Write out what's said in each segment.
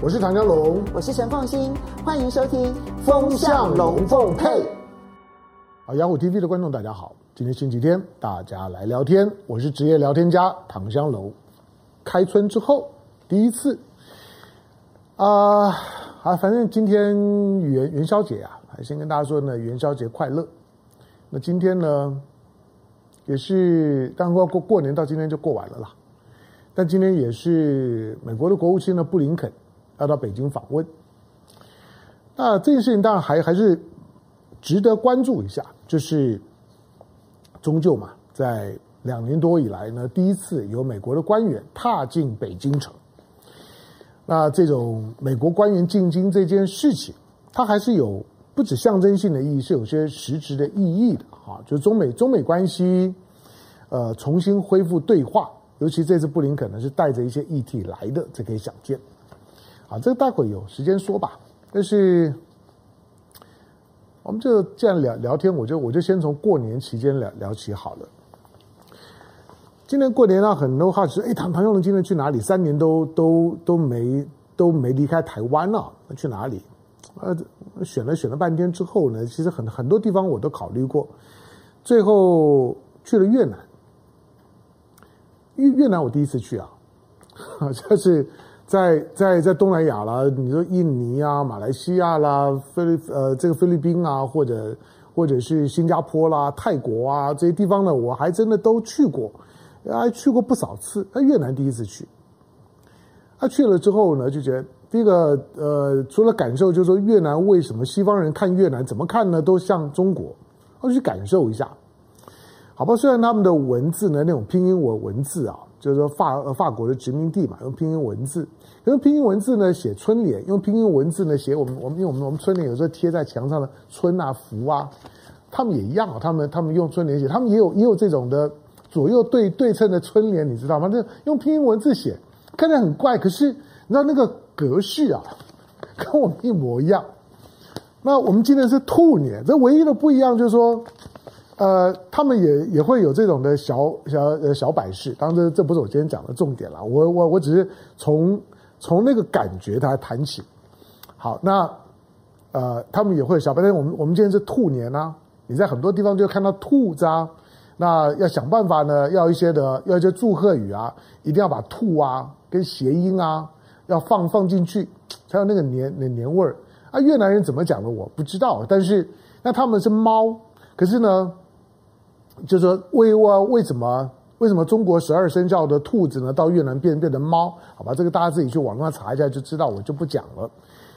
我是唐江龙，我是陈凤新，欢迎收听《风向龙凤配》。啊，雅虎 TV 的观众大家好，今天星期天，大家来聊天。我是职业聊天家唐江龙。开春之后第一次啊啊，反正今天元元宵节啊，还先跟大家说呢，元宵节快乐。那今天呢，也是当过过过年到今天就过完了啦。但今天也是美国的国务卿呢布林肯。要到北京访问，那这件事情当然还还是值得关注一下，就是终究嘛，在两年多以来呢，第一次有美国的官员踏进北京城。那这种美国官员进京这件事情，它还是有不止象征性的意义，是有些实质的意义的哈。就中美中美关系呃重新恢复对话，尤其这次布林肯呢是带着一些议题来的，这可以想见。啊，这个待会有时间说吧。但是，我们就这样聊聊天，我就我就先从过年期间聊聊起好了。今年过年呢，很多话说，哎，唐唐湘龙今年去哪里？三年都都都没都没离开台湾了，去哪里？呃，选了选了半天之后呢，其实很很多地方我都考虑过，最后去了越南。越越南我第一次去啊，就是。在在在东南亚啦，你说印尼啊、马来西亚啦、菲律呃这个菲律宾啊，或者或者是新加坡啦、泰国啊这些地方呢，我还真的都去过，还去过不少次。那越南第一次去，他去了之后呢，就觉得第一个呃，除了感受，就是说越南为什么西方人看越南怎么看呢？都像中国，我去感受一下，好吧？虽然他们的文字呢，那种拼音文文字啊。就是说法法国的殖民地嘛，用拼音文字，用拼音文字呢写春联，用拼音文字呢写我们我们因为我们我们春联有时候贴在墙上的春啊福啊，他们也一样啊，他们他们用春联写，他们也有也有这种的左右对对称的春联，你知道吗？这用拼音文字写，看起来很怪，可是你知道那个格式啊，跟我们一模一样。那我们今年是兔年，这唯一的不一样就是说。呃，他们也也会有这种的小小呃小摆饰，当然这这不是我今天讲的重点了，我我我只是从从那个感觉它谈起。好，那呃，他们也会小摆饰，我们我们今天是兔年啊，你在很多地方就看到兔子啊，那要想办法呢，要一些的要一些祝贺语啊，一定要把兔啊跟谐音啊要放放进去，才有那个年那年味儿啊。越南人怎么讲的我不知道，但是那他们是猫，可是呢。就是说，为为为什么为什么中国十二生肖的兔子呢，到越南变变成猫？好吧，这个大家自己去网上查一下就知道，我就不讲了。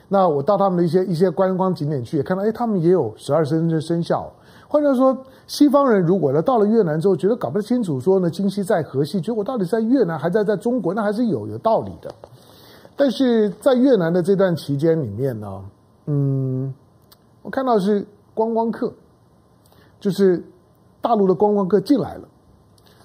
那我到他们的一些一些观光景点去，也看到，哎，他们也有十二生肖生肖。换句话说，西方人如果呢到了越南之后，觉得搞不清楚，说呢今夕在何夕，觉得我到底在越南还在在中国，那还是有有道理的。但是在越南的这段期间里面呢，嗯，我看到是观光客，就是。大陆的观光客进来了，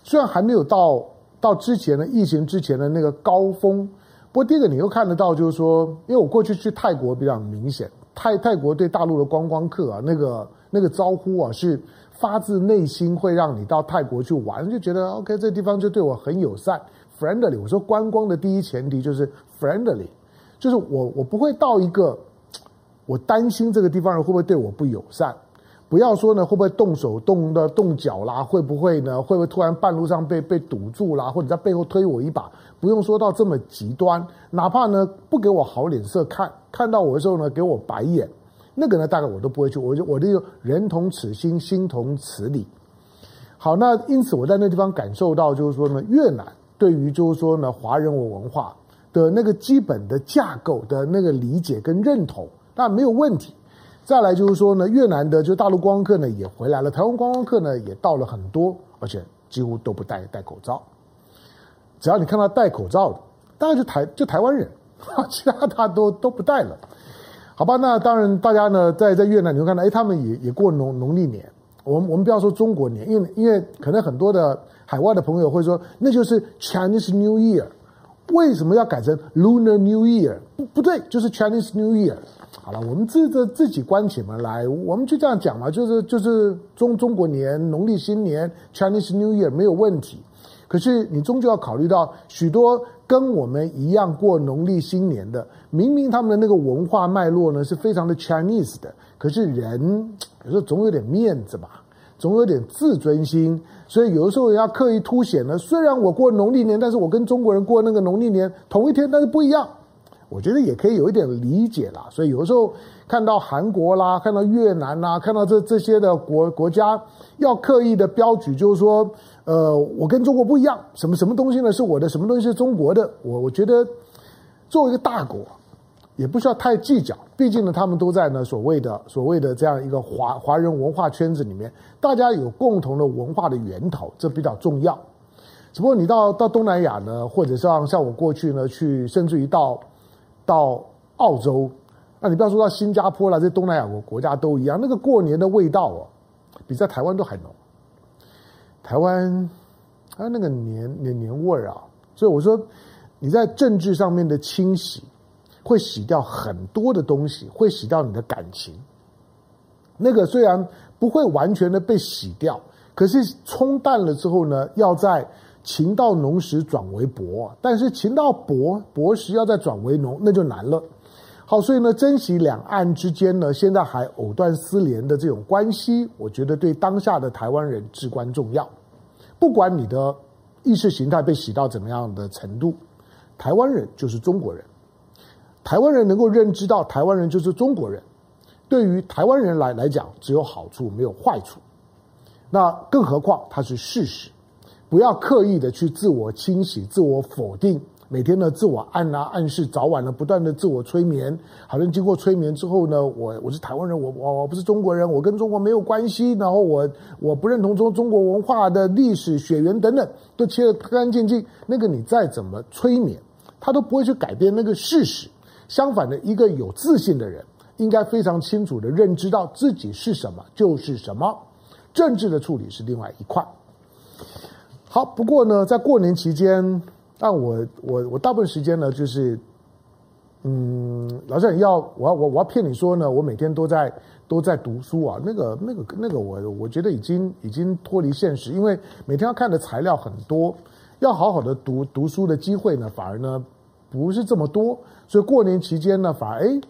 虽然还没有到到之前的疫情之前的那个高峰，不过第一个你又看得到，就是说，因为我过去去泰国比较明显，泰泰国对大陆的观光客啊，那个那个招呼啊，是发自内心会让你到泰国去玩，就觉得 OK，这地方就对我很友善，friendly。我说观光的第一前提就是 friendly，就是我我不会到一个我担心这个地方人会不会对我不友善。不要说呢，会不会动手动的动脚啦？会不会呢？会不会突然半路上被被堵住啦？或者在背后推我一把？不用说到这么极端，哪怕呢不给我好脸色看，看到我的时候呢给我白眼，那个呢大概我都不会去。我就我就人同此心，心同此理。好，那因此我在那地方感受到，就是说呢，越南对于就是说呢华人文文化的那个基本的架构的那个理解跟认同，那没有问题。再来就是说呢，越南的就大陆观光客呢也回来了，台湾观光客呢也到了很多，而且几乎都不戴戴口罩。只要你看到戴口罩的，大概就台就台湾人，其他他都都不戴了。好吧，那当然大家呢在在越南你会看到，哎，他们也也过农农历年。我们我们不要说中国年，因为因为可能很多的海外的朋友会说，那就是 Chinese New Year，为什么要改成 Lunar New Year？不不对，就是 Chinese New Year。好了，我们自着自己关起门来，我们就这样讲嘛，就是就是中中国年、农历新年、Chinese New Year 没有问题。可是你终究要考虑到许多跟我们一样过农历新年的，明明他们的那个文化脉络呢是非常的 Chinese 的，可是人有时候总有点面子吧，总有点自尊心，所以有的时候要刻意凸显呢。虽然我过农历年，但是我跟中国人过那个农历年同一天，但是不一样。我觉得也可以有一点理解啦。所以有的时候看到韩国啦，看到越南啦，看到这这些的国国家，要刻意的标举，就是说，呃，我跟中国不一样，什么什么东西呢是我的，什么东西是中国的。我我觉得作为一个大国，也不需要太计较，毕竟呢，他们都在呢所谓的所谓的这样一个华华人文化圈子里面，大家有共同的文化的源头，这比较重要。只不过你到到东南亚呢，或者像像我过去呢去，甚至于到。到澳洲，那你不要说到新加坡了，这东南亚国国家都一样，那个过年的味道哦，比在台湾都还浓。台湾还有那个年年年味儿啊，所以我说你在政治上面的清洗，会洗掉很多的东西，会洗掉你的感情。那个虽然不会完全的被洗掉，可是冲淡了之后呢，要在。情到浓时转为薄，但是情到薄薄时要再转为浓，那就难了。好，所以呢，珍惜两岸之间呢，现在还藕断丝连的这种关系，我觉得对当下的台湾人至关重要。不管你的意识形态被洗到怎么样的程度，台湾人就是中国人。台湾人能够认知到台湾人就是中国人，对于台湾人来来讲，只有好处没有坏处。那更何况它是事实。不要刻意的去自我清洗、自我否定，每天的自我暗啊暗示，早晚的不断的自我催眠。好像经过催眠之后呢，我我是台湾人，我我我不是中国人，我跟中国没有关系。然后我我不认同中中国文化的历史血缘等等，都切得干干净净。那个你再怎么催眠，他都不会去改变那个事实。相反的，一个有自信的人，应该非常清楚的认知到自己是什么就是什么。政治的处理是另外一块。好，不过呢，在过年期间，但我我我大部分时间呢，就是，嗯，老实讲，要我要我我要骗你说呢，我每天都在都在读书啊，那个那个那个我我觉得已经已经脱离现实，因为每天要看的材料很多，要好好的读读书的机会呢，反而呢不是这么多，所以过年期间呢，反而哎，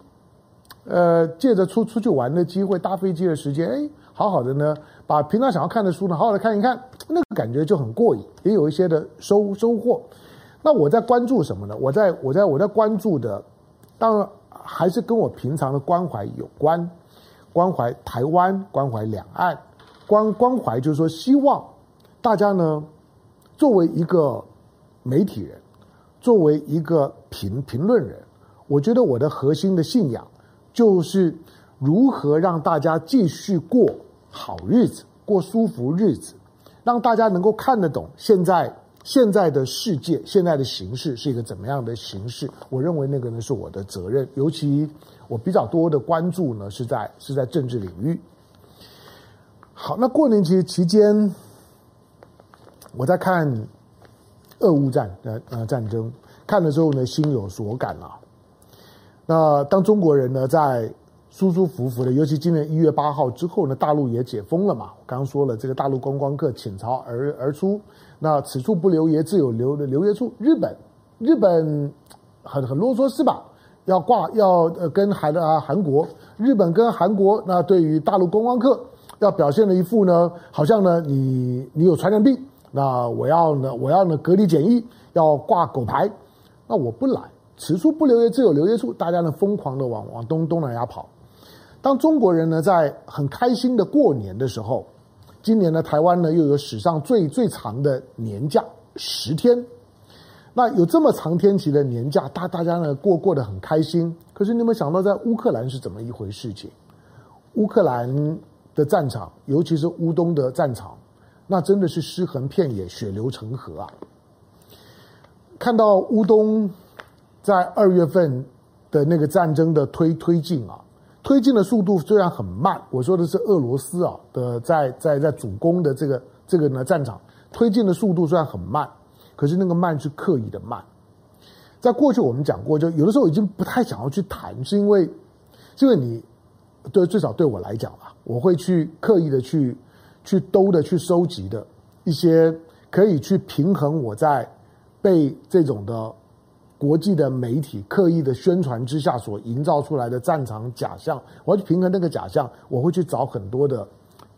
呃，借着出出去玩的机会，搭飞机的时间，哎。好好的呢，把平常想要看的书呢，好好的看一看，那个感觉就很过瘾，也有一些的收收获。那我在关注什么呢？我在我在我在关注的，当然还是跟我平常的关怀有关，关怀台湾，关怀两岸，关关怀就是说，希望大家呢，作为一个媒体人，作为一个评评论人，我觉得我的核心的信仰就是如何让大家继续过。好日子，过舒服日子，让大家能够看得懂现在现在的世界，现在的形势是一个怎么样的形势。我认为那个呢是我的责任，尤其我比较多的关注呢是在是在政治领域。好，那过年期期间，我在看俄乌战呃呃战争，看的时候呢心有所感啊。那当中国人呢在。舒舒服服的，尤其今年一月八号之后呢，大陆也解封了嘛。我刚刚说了，这个大陆观光客倾巢而而出，那此处不留爷，自有留的留爷处。日本，日本很很啰嗦是吧？要挂要呃跟韩啊韩国，日本跟韩国，那对于大陆观光客要表现的一副呢，好像呢你你有传染病，那我要呢我要呢隔离检疫，要挂狗牌，那我不来，此处不留爷，自有留爷处。大家呢疯狂的往往东东南亚跑。当中国人呢在很开心的过年的时候，今年呢台湾呢又有史上最最长的年假十天，那有这么长天期的年假，大大家呢过过得很开心。可是你有没有想到，在乌克兰是怎么一回事情？乌克兰的战场，尤其是乌东的战场，那真的是尸横遍野、血流成河啊！看到乌东在二月份的那个战争的推推进啊。推进的速度虽然很慢，我说的是俄罗斯啊的在在在主攻的这个这个呢战场，推进的速度虽然很慢，可是那个慢是刻意的慢。在过去我们讲过，就有的时候已经不太想要去谈，是因为，是因为你对最少对我来讲啊，我会去刻意的去去兜的去收集的一些可以去平衡我在被这种的国际的媒体刻意的宣传之下所营造出来的战场假象，我要去平衡那个假象，我会去找很多的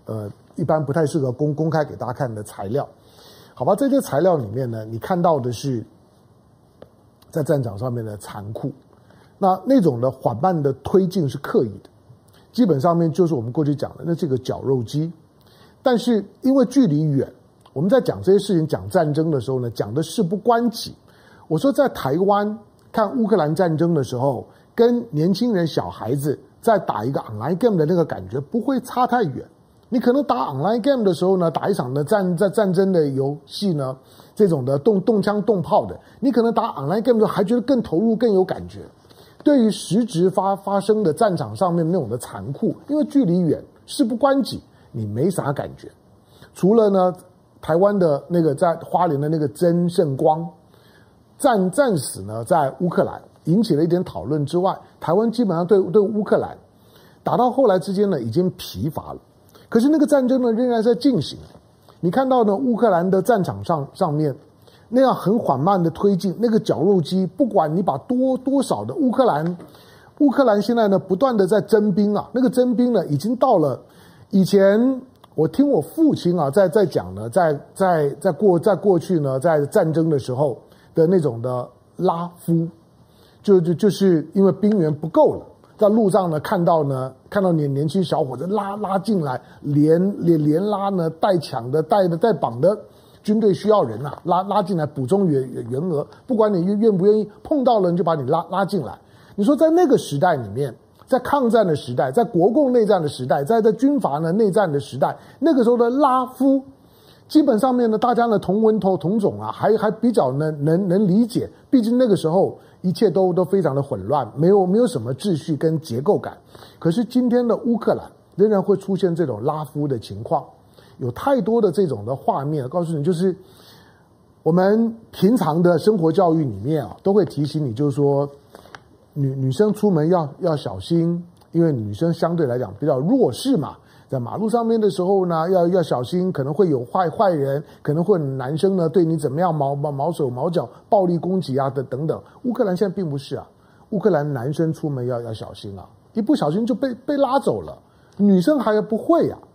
呃一般不太适合公公开给大家看的材料，好吧？这些材料里面呢，你看到的是在战场上面的残酷，那那种的缓慢的推进是刻意的，基本上面就是我们过去讲的那这个绞肉机，但是因为距离远。我们在讲这些事情、讲战争的时候呢，讲的事不关己。我说，在台湾看乌克兰战争的时候，跟年轻人、小孩子在打一个 online game 的那个感觉不会差太远。你可能打 online game 的时候呢，打一场的战在战争的游戏呢，这种的动动枪动炮的，你可能打 online game 的时候还觉得更投入、更有感觉。对于实质发发生的战场上面那种的残酷，因为距离远，事不关己，你没啥感觉。除了呢。台湾的那个在花莲的那个曾圣光战战死呢，在乌克兰引起了一点讨论之外，台湾基本上对对乌克兰打到后来之间呢，已经疲乏了。可是那个战争呢，仍然在进行。你看到呢，乌克兰的战场上上面那样很缓慢的推进，那个绞肉机，不管你把多多少的乌克兰，乌克兰现在呢不断的在征兵啊，那个征兵呢已经到了以前。我听我父亲啊，在在讲呢，在在在过在过去呢，在战争的时候的那种的拉夫，就就就是因为兵员不够了，在路上呢看到呢看到年年轻小伙子拉拉进来，连连连拉呢带抢的带的带绑的军队需要人呐、啊，拉拉进来补充员员额，不管你愿愿不愿意，碰到了就把你拉拉进来。你说在那个时代里面。在抗战的时代，在国共内战的时代，在在军阀呢内战的时代，那个时候的拉夫，基本上面呢，大家呢同文同同种啊，还还比较能能能理解。毕竟那个时候一切都都非常的混乱，没有没有什么秩序跟结构感。可是今天的乌克兰仍然会出现这种拉夫的情况，有太多的这种的画面，告诉你就是我们平常的生活教育里面啊，都会提醒你，就是说。女女生出门要要小心，因为女生相对来讲比较弱势嘛，在马路上面的时候呢，要要小心，可能会有坏坏人，可能会男生呢对你怎么样，毛毛毛手毛脚，暴力攻击啊的等等。乌克兰现在并不是啊，乌克兰男生出门要要小心啊，一不小心就被被拉走了，女生还不会呀、啊。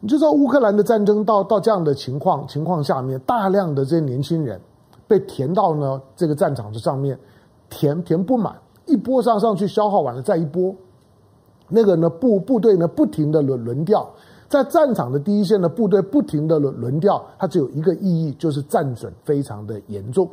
你就知道乌克兰的战争到到这样的情况情况下面，大量的这些年轻人被填到呢这个战场的上面。填填不满，一波上上去消耗完了再一波，那个呢部部队呢不停的轮轮调，在战场的第一线的部队不停的轮轮调，它只有一个意义，就是战损非常的严重，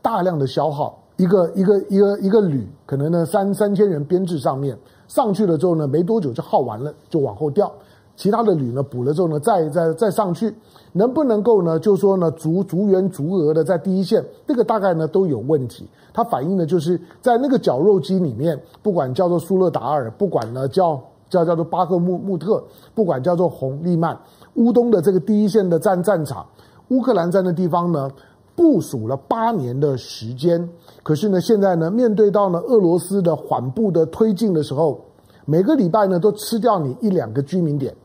大量的消耗，一个一个一个一个旅可能呢三三千人编制上面上去了之后呢，没多久就耗完了，就往后调。其他的旅呢补了之后呢，再再再上去，能不能够呢？就是说呢，足足员足额的在第一线，这个大概呢都有问题。它反映的就是在那个绞肉机里面，不管叫做苏勒达尔，不管呢叫叫叫做巴赫穆穆特，不管叫做红利曼，乌东的这个第一线的战战场，乌克兰在那地方呢部署了八年的时间，可是呢现在呢面对到呢俄罗斯的缓步的推进的时候，每个礼拜呢都吃掉你一两个居民点。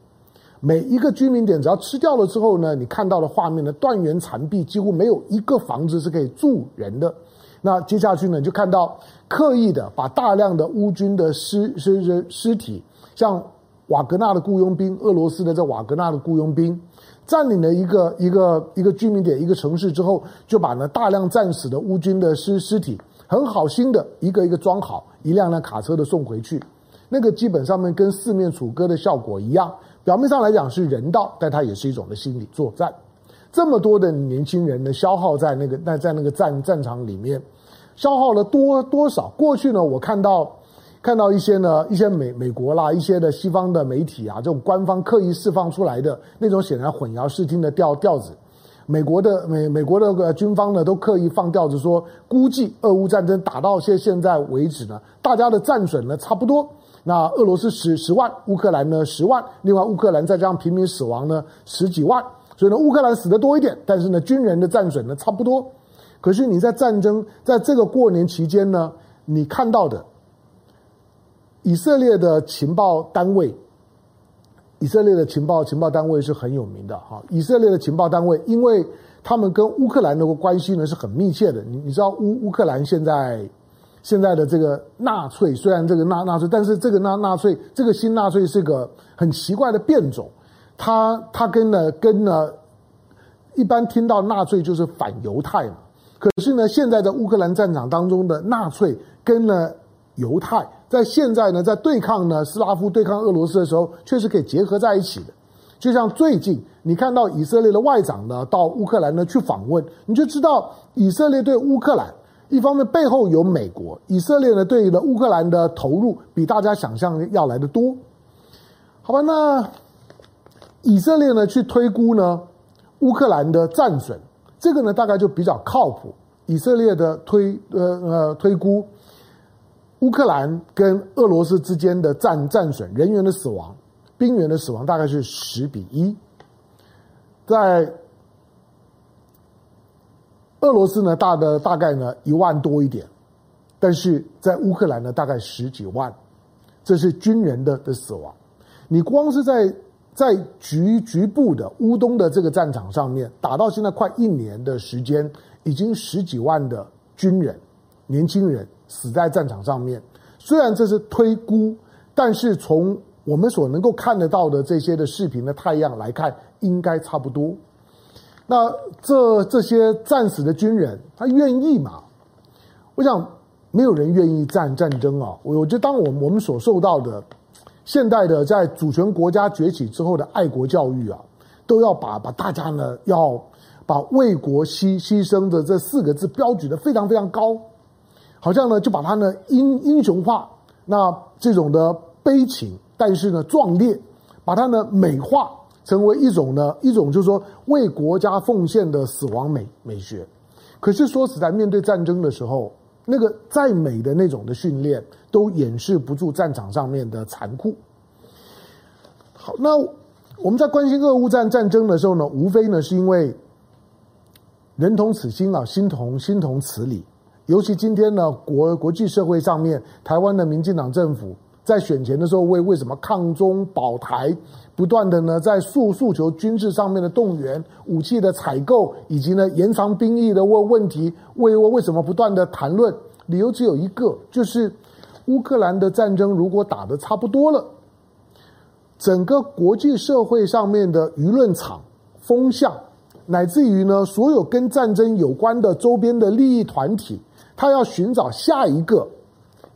每一个居民点只要吃掉了之后呢，你看到的画面呢，断垣残壁，几乎没有一个房子是可以住人的。那接下去呢，就看到刻意的把大量的乌军的尸尸尸尸体，像瓦格纳的雇佣兵，俄罗斯的这瓦格纳的雇佣兵，占领了一个一个一个居民点一个城市之后，就把呢大量战死的乌军的尸尸体很好心的一个一个装好，一辆辆卡车的送回去。那个基本上面跟四面楚歌的效果一样。表面上来讲是人道，但它也是一种的心理作战。这么多的年轻人呢，消耗在那个在在那个战战场里面，消耗了多多少？过去呢，我看到看到一些呢，一些美美国啦，一些的西方的媒体啊，这种官方刻意释放出来的那种显然混淆视听的调调子。美国的美美国的军方呢，都刻意放调子说，估计俄乌战争打到现现在为止呢，大家的战损呢差不多。那俄罗斯十十万，乌克兰呢十万，另外乌克兰再加上平民死亡呢十几万，所以呢乌克兰死的多一点，但是呢军人的战损呢差不多。可是你在战争在这个过年期间呢，你看到的以色列的情报单位以色列的情报情报单位是很有名的哈。以色列的情报单位，因为他们跟乌克兰的关系呢是很密切的。你你知道乌乌克兰现在现在的这个纳粹，虽然这个纳纳粹，但是这个纳纳粹这个新纳粹是个很奇怪的变种。他他跟呢跟呢，一般听到纳粹就是反犹太嘛。可是呢，现在在乌克兰战场当中的纳粹跟呢犹太，在现在呢，在对抗呢斯拉夫对抗俄罗斯的时候，确实可以结合在一起的。就像最近你看到以色列的外长呢到乌克兰呢去访问，你就知道以色列对乌克兰一方面背后有美国，以色列呢对于乌克兰的投入比大家想象要来得多。好吧，那以色列呢去推估呢乌克兰的战损。这个呢，大概就比较靠谱。以色列的推呃呃推估，乌克兰跟俄罗斯之间的战战损人员的死亡、兵员的死亡大概是十比一。在俄罗斯呢，大的大概呢一万多一点，但是在乌克兰呢，大概十几万。这是军人的的死亡。你光是在。在局局部的乌东的这个战场上面，打到现在快一年的时间，已经十几万的军人、年轻人死在战场上面。虽然这是推估，但是从我们所能够看得到的这些的视频的太阳来看，应该差不多。那这这些战死的军人，他愿意吗？我想没有人愿意战战争啊！我我觉得，当我们我们所受到的。现代的在主权国家崛起之后的爱国教育啊，都要把把大家呢要把为国牺牺牲的这四个字标举的非常非常高，好像呢就把它呢英英雄化，那这种的悲情，但是呢壮烈，把它呢美化，成为一种呢一种就是说为国家奉献的死亡美美学。可是说实在，面对战争的时候。那个再美的那种的训练，都掩饰不住战场上面的残酷。好，那我们在关心俄乌战战争的时候呢，无非呢是因为人同此心啊，心同心同此理。尤其今天呢，国国际社会上面，台湾的民进党政府在选前的时候为为什么抗中保台，不断的呢在诉诉求军事上面的动员、武器的采购，以及呢延长兵役的问问题，为为为什么不断的谈论？理由只有一个，就是乌克兰的战争如果打得差不多了，整个国际社会上面的舆论场风向，乃至于呢所有跟战争有关的周边的利益团体，他要寻找下一个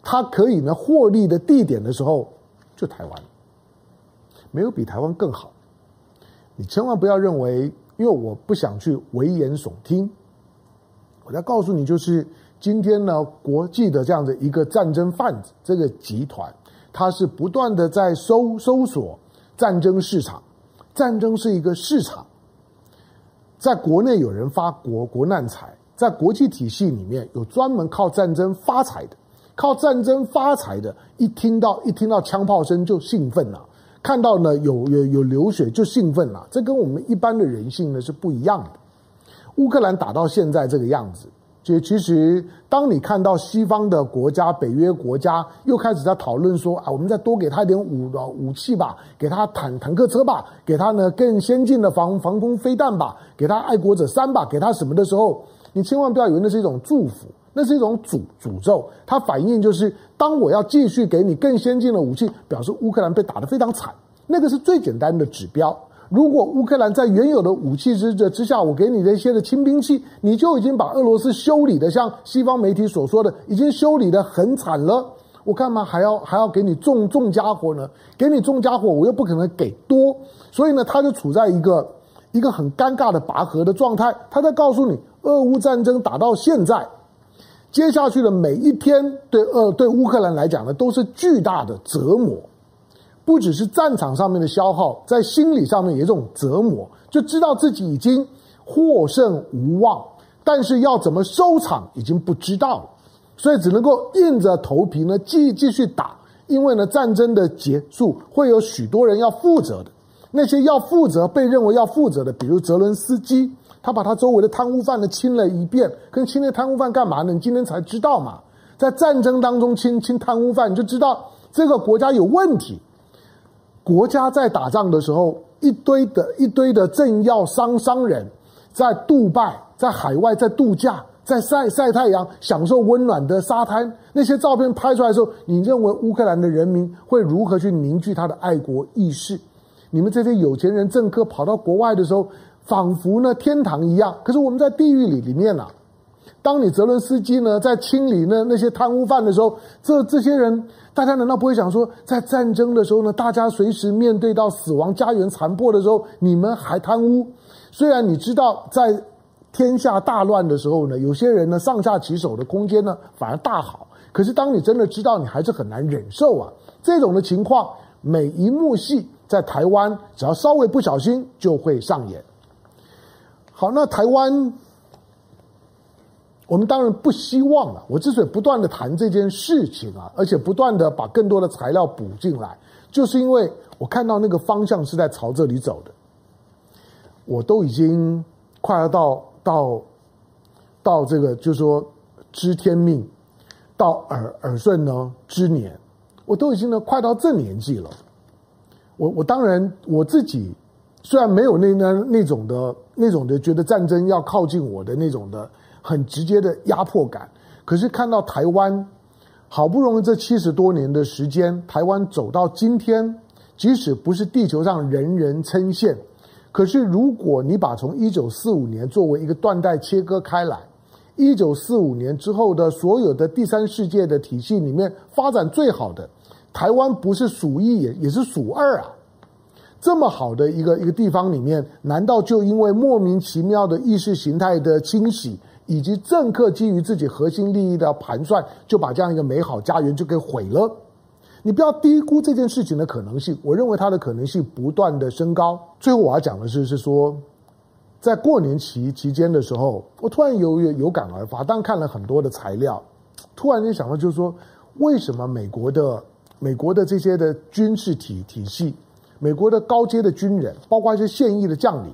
他可以呢获利的地点的时候，就台湾。没有比台湾更好，你千万不要认为，因为我不想去危言耸听，我要告诉你，就是今天呢，国际的这样的一个战争贩子这个集团，它是不断的在搜搜索战争市场，战争是一个市场，在国内有人发国国难财，在国际体系里面有专门靠战争发财的，靠战争发财的，一听到一听到枪炮声就兴奋了。看到呢有有有流血就兴奋了，这跟我们一般的人性呢是不一样的。乌克兰打到现在这个样子，就其实当你看到西方的国家、北约国家又开始在讨论说啊，我们再多给他一点武武器吧，给他坦坦克车吧，给他呢更先进的防防空飞弹吧，给他爱国者三吧，给他什么的时候，你千万不要以为那是一种祝福。那是一种诅诅咒，它反映就是当我要继续给你更先进的武器，表示乌克兰被打得非常惨。那个是最简单的指标。如果乌克兰在原有的武器之之下，我给你这些的轻兵器，你就已经把俄罗斯修理的像西方媒体所说的，已经修理得很惨了。我干嘛还要还要给你重重家伙呢？给你重家伙，我又不可能给多，所以呢，他就处在一个一个很尴尬的拔河的状态。他在告诉你，俄乌战争打到现在。接下去的每一天，对呃对乌克兰来讲呢，都是巨大的折磨，不只是战场上面的消耗，在心理上面也有这种折磨，就知道自己已经获胜无望，但是要怎么收场已经不知道了，所以只能够硬着头皮呢继继续打，因为呢战争的结束会有许多人要负责的，那些要负责被认为要负责的，比如泽伦斯基。他把他周围的贪污犯呢清了一遍，跟清那贪污犯干嘛呢？你今天才知道嘛？在战争当中清清贪污犯，你就知道这个国家有问题。国家在打仗的时候，一堆的一堆的政要商商人，在杜拜，在海外，在度假，在晒晒太阳，享受温暖的沙滩。那些照片拍出来的时候，你认为乌克兰的人民会如何去凝聚他的爱国意识？你们这些有钱人政客跑到国外的时候，仿佛呢天堂一样。可是我们在地狱里里面啊。当你泽伦斯基呢在清理那那些贪污犯的时候，这这些人，大家难道不会想说，在战争的时候呢，大家随时面对到死亡、家园残破的时候，你们还贪污？虽然你知道，在天下大乱的时候呢，有些人呢上下其手的空间呢反而大好。可是当你真的知道，你还是很难忍受啊。这种的情况，每一幕戏在台湾，只要稍微不小心就会上演。好，那台湾。我们当然不希望了。我之所以不断的谈这件事情啊，而且不断的把更多的材料补进来，就是因为我看到那个方向是在朝这里走的。我都已经快要到到到这个，就是说知天命，到耳耳顺呢之年，我都已经呢快到这年纪了。我我当然我自己虽然没有那那那种的那种的觉得战争要靠近我的那种的。很直接的压迫感，可是看到台湾好不容易这七十多年的时间，台湾走到今天，即使不是地球上人人称羡，可是如果你把从一九四五年作为一个断代切割开来，一九四五年之后的所有的第三世界的体系里面发展最好的，台湾不是数一也也是数二啊！这么好的一个一个地方里面，难道就因为莫名其妙的意识形态的清洗？以及政客基于自己核心利益的盘算，就把这样一个美好家园就给毁了。你不要低估这件事情的可能性，我认为它的可能性不断的升高。最后我要讲的是，是说，在过年期期间的时候，我突然有有有感而发，当看了很多的材料，突然间想到，就是说，为什么美国的美国的这些的军事体体系，美国的高阶的军人，包括一些现役的将领。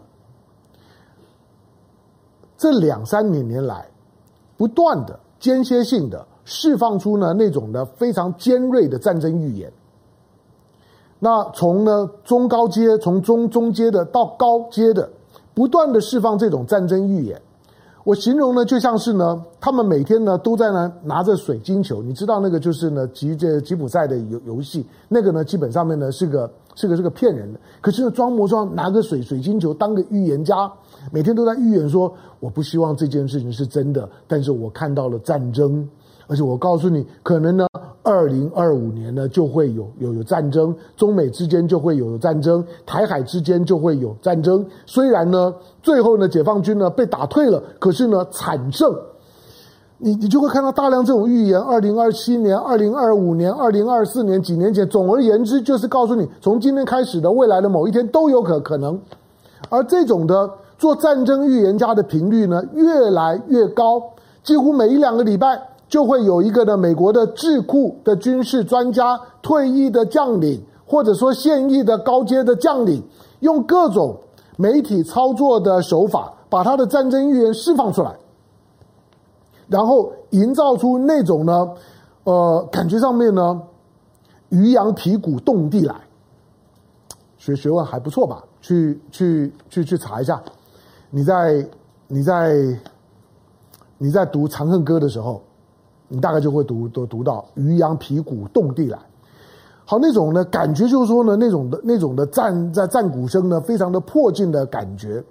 这两三年年来，不断的间歇性的释放出呢那种的非常尖锐的战争预言。那从呢中高阶，从中中阶的到高阶的，不断的释放这种战争预言。我形容呢就像是呢，他们每天呢都在呢拿着水晶球，你知道那个就是呢吉这吉普赛的游游戏，那个呢基本上面呢是个是个是个骗人的。可是呢装模装拿个水水晶球当个预言家。每天都在预言说，我不希望这件事情是真的，但是我看到了战争，而且我告诉你，可能呢，二零二五年呢就会有有有战争，中美之间就会有战争，台海之间就会有战争。虽然呢，最后呢，解放军呢被打退了，可是呢，惨胜。你你就会看到大量这种预言，二零二七年、二零二五年、二零二四年几年前，总而言之，就是告诉你，从今天开始的未来的某一天都有可可能，而这种的。做战争预言家的频率呢越来越高，几乎每一两个礼拜就会有一个的美国的智库的军事专家、退役的将领，或者说现役的高阶的将领，用各种媒体操作的手法，把他的战争预言释放出来，然后营造出那种呢，呃，感觉上面呢，鱼羊皮鼓动地来，学学问还不错吧？去去去去查一下。你在你在你在读《长恨歌》的时候，你大概就会读都读到鱼羊皮鼓动地来。好，那种呢感觉就是说呢，那种的那种的战在战鼓声呢，非常的迫近的感觉。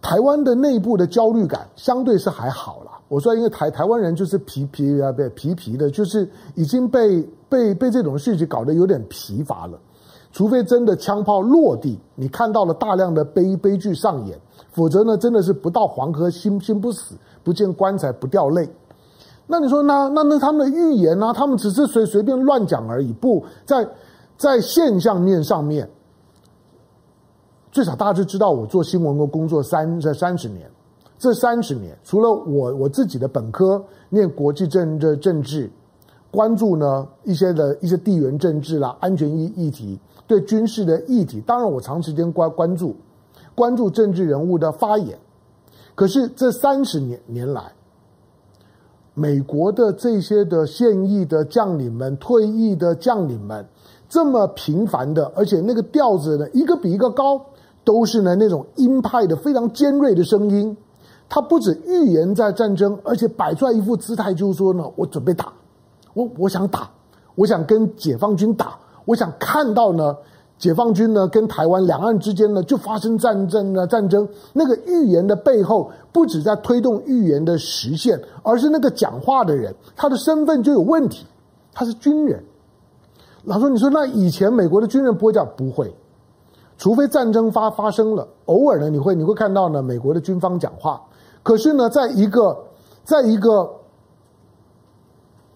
台湾的内部的焦虑感相对是还好啦。我说，因为台台湾人就是皮皮啊，对皮皮的，就是已经被被被这种事情搞得有点疲乏了。除非真的枪炮落地，你看到了大量的悲悲剧上演。否则呢，真的是不到黄河心心不死，不见棺材不掉泪。那你说那，那那他们的预言呢、他们只是随随便乱讲而已。不在在现象面上面，最少大致知道我做新闻的工作三这三十年。这三十年，除了我我自己的本科念国际政治政治，关注呢一些的一些地缘政治啦、安全议议题，对军事的议题，当然我长时间关关注。关注政治人物的发言，可是这三十年年来，美国的这些的现役的将领们、退役的将领们，这么频繁的，而且那个调子呢，一个比一个高，都是呢那种鹰派的非常尖锐的声音。他不止预言在战争，而且摆出来一副姿态，就是说呢，我准备打，我我想打，我想跟解放军打，我想看到呢，解放军呢跟台湾两岸之间呢就发生战争呢战争。那个预言的背后，不止在推动预言的实现，而是那个讲话的人，他的身份就有问题，他是军人。老说，你说那以前美国的军人不会这样，不会，除非战争发发生了，偶尔呢你会你会看到呢美国的军方讲话。可是呢，在一个，在一个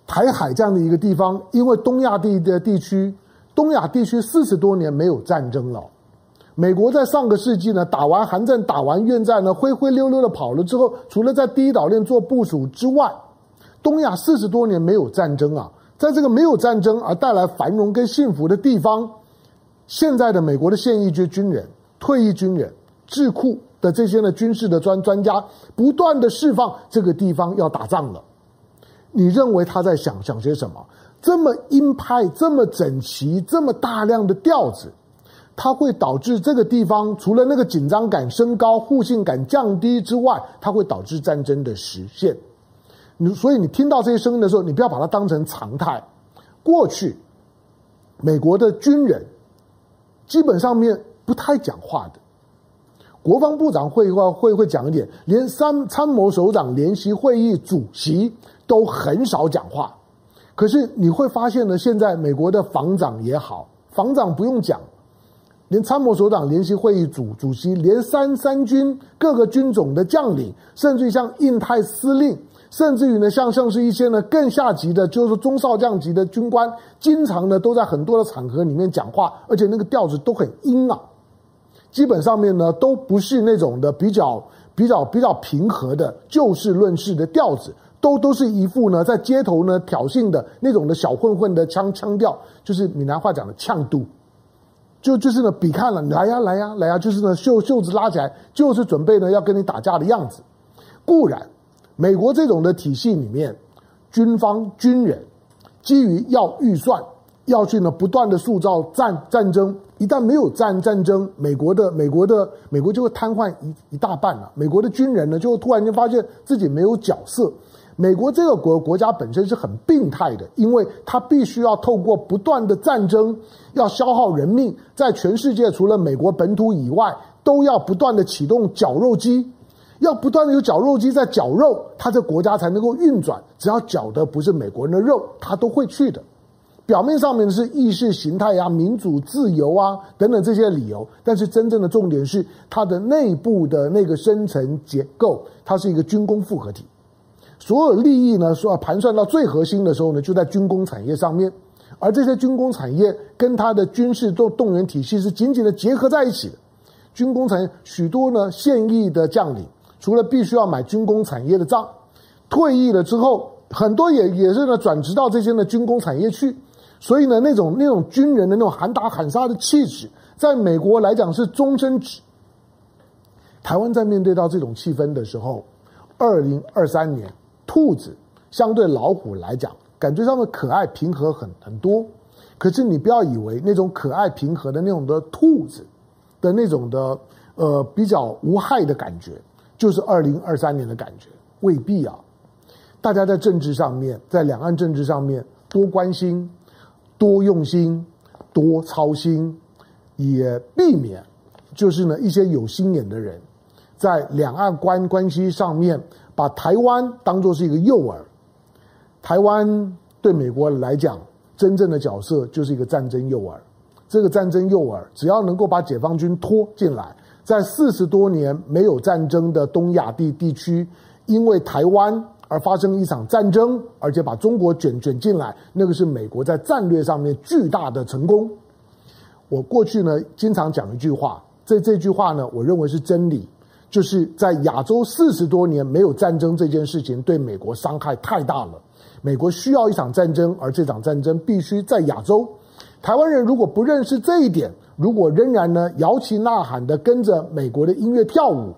台海这样的一个地方，因为东亚地的地区，东亚地区四十多年没有战争了。美国在上个世纪呢，打完韩战、打完越战呢，灰灰溜溜的跑了之后，除了在第一岛链做部署之外，东亚四十多年没有战争啊。在这个没有战争而带来繁荣跟幸福的地方，现在的美国的现役军军人、退役军人、智库。的这些呢，军事的专专家不断的释放这个地方要打仗了。你认为他在想想些什么？这么鹰派，这么整齐，这么大量的调子，它会导致这个地方除了那个紧张感升高、互信感降低之外，它会导致战争的实现。你所以你听到这些声音的时候，你不要把它当成常态。过去美国的军人基本上面不太讲话的。国防部长会会会会讲一点，连参参谋首长联席会议主席都很少讲话。可是你会发现呢，现在美国的防长也好，防长不用讲，连参谋首长联席会议主主席，连三三军各个军种的将领，甚至于像印太司令，甚至于呢像像是一些呢更下级的，就是中少将级的军官，经常呢都在很多的场合里面讲话，而且那个调子都很阴啊。基本上面呢，都不是那种的比较比较比较平和的就事论事的调子，都都是一副呢在街头呢挑衅的那种的小混混的腔腔调，就是闽南话讲的呛度，就就是呢比看了来呀来呀来呀，就是呢袖袖子拉起来，就是准备呢要跟你打架的样子。固然，美国这种的体系里面，军方军人基于要预算。要去呢，不断的塑造战战争，一旦没有战战争，美国的美国的美国就会瘫痪一一大半了。美国的军人呢，就会突然间发现自己没有角色。美国这个国国家本身是很病态的，因为它必须要透过不断的战争，要消耗人命，在全世界除了美国本土以外，都要不断的启动绞肉机，要不断的有绞肉机在绞肉，它这国家才能够运转。只要绞的不是美国人的肉，它都会去的。表面上面是意识形态啊、民主自由啊等等这些理由，但是真正的重点是它的内部的那个深层结构，它是一个军工复合体，所有利益呢，说盘算到最核心的时候呢，就在军工产业上面，而这些军工产业跟它的军事动动员体系是紧紧的结合在一起的。军工产业许多呢现役的将领，除了必须要买军工产业的账，退役了之后，很多也也是呢转职到这些呢军工产业去。所以呢，那种那种军人的那种喊打喊杀的气质，在美国来讲是终身制。台湾在面对到这种气氛的时候，二零二三年，兔子相对老虎来讲，感觉上的可爱平和很很多。可是你不要以为那种可爱平和的那种的兔子的那种的呃比较无害的感觉，就是二零二三年的感觉，未必啊。大家在政治上面，在两岸政治上面多关心。多用心，多操心，也避免就是呢一些有心眼的人，在两岸关关系上面把台湾当作是一个诱饵。台湾对美国来讲，真正的角色就是一个战争诱饵。这个战争诱饵，只要能够把解放军拖进来，在四十多年没有战争的东亚地地区，因为台湾。而发生一场战争，而且把中国卷卷进来，那个是美国在战略上面巨大的成功。我过去呢经常讲一句话，这这句话呢，我认为是真理，就是在亚洲四十多年没有战争这件事情对美国伤害太大了。美国需要一场战争，而这场战争必须在亚洲。台湾人如果不认识这一点，如果仍然呢摇旗呐喊的跟着美国的音乐跳舞，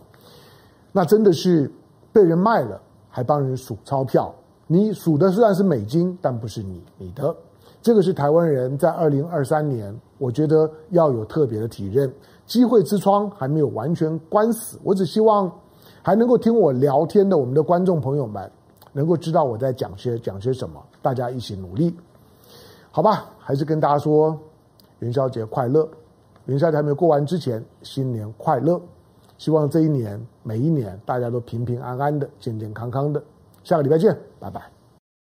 那真的是被人卖了。还帮人数钞票，你数的虽然是美金，但不是你你的。这个是台湾人在二零二三年，我觉得要有特别的体认。机会之窗还没有完全关死，我只希望还能够听我聊天的我们的观众朋友们，能够知道我在讲些讲些什么，大家一起努力，好吧？还是跟大家说元宵节快乐！元宵节还没有过完之前，新年快乐！希望这一年每一年大家都平平安安的、健健康康的。下个礼拜见，拜拜。